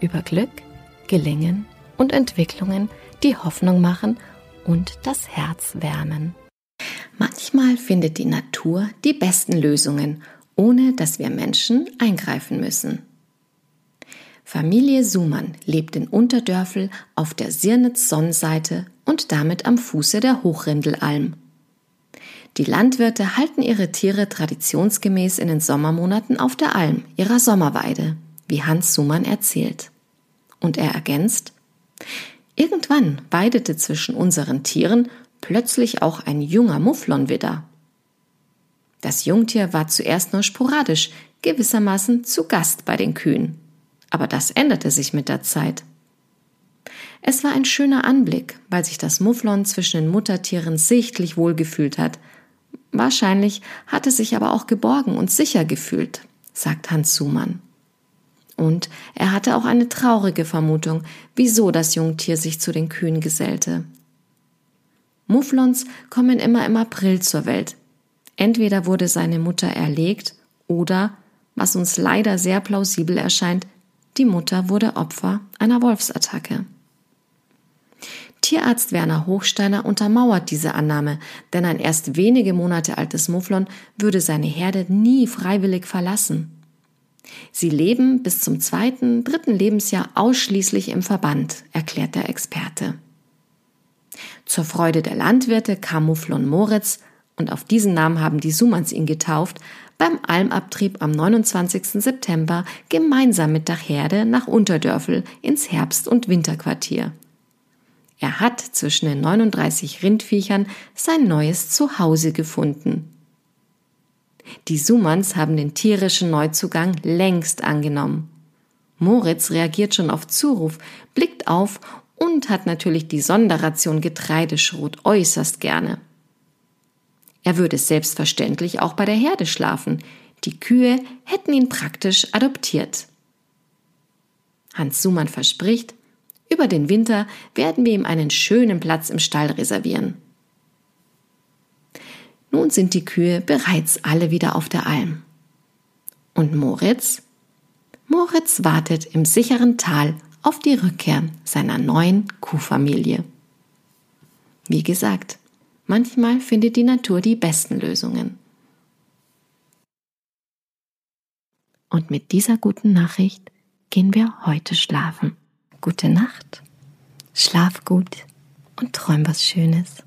über Glück, Gelingen und Entwicklungen, die Hoffnung machen und das Herz wärmen. Manchmal findet die Natur die besten Lösungen, ohne dass wir Menschen eingreifen müssen. Familie Sumann lebt in Unterdörfel auf der Sirnitz-Sonnenseite und damit am Fuße der Hochrindelalm. Die Landwirte halten ihre Tiere traditionsgemäß in den Sommermonaten auf der Alm, ihrer Sommerweide, wie Hans Sumann erzählt. Und er ergänzt, Irgendwann weidete zwischen unseren Tieren plötzlich auch ein junger Mufflonwidder. Das Jungtier war zuerst nur sporadisch, gewissermaßen zu Gast bei den Kühen. Aber das änderte sich mit der Zeit. Es war ein schöner Anblick, weil sich das Mufflon zwischen den Muttertieren sichtlich wohlgefühlt hat. Wahrscheinlich hatte sich aber auch geborgen und sicher gefühlt, sagt Hans Sumann. Und er hatte auch eine traurige Vermutung, wieso das Jungtier sich zu den Kühen gesellte. Mufflons kommen immer im April zur Welt. Entweder wurde seine Mutter erlegt oder, was uns leider sehr plausibel erscheint, die Mutter wurde Opfer einer Wolfsattacke. Tierarzt Werner Hochsteiner untermauert diese Annahme, denn ein erst wenige Monate altes Mufflon würde seine Herde nie freiwillig verlassen. Sie leben bis zum zweiten, dritten Lebensjahr ausschließlich im Verband, erklärt der Experte. Zur Freude der Landwirte kam Mufflon Moritz, und auf diesen Namen haben die Sumanns ihn getauft, beim Almabtrieb am 29. September gemeinsam mit der Herde nach Unterdörfel ins Herbst- und Winterquartier. Er hat zwischen den 39 Rindviechern sein neues Zuhause gefunden. Die Sumanns haben den tierischen Neuzugang längst angenommen. Moritz reagiert schon auf Zuruf, blickt auf und hat natürlich die Sonderration Getreideschrot äußerst gerne. Er würde selbstverständlich auch bei der Herde schlafen. Die Kühe hätten ihn praktisch adoptiert. Hans Sumann verspricht, über den Winter werden wir ihm einen schönen Platz im Stall reservieren. Nun sind die Kühe bereits alle wieder auf der Alm. Und Moritz? Moritz wartet im sicheren Tal auf die Rückkehr seiner neuen Kuhfamilie. Wie gesagt, manchmal findet die Natur die besten Lösungen. Und mit dieser guten Nachricht gehen wir heute schlafen. Gute Nacht, schlaf gut und träum was Schönes.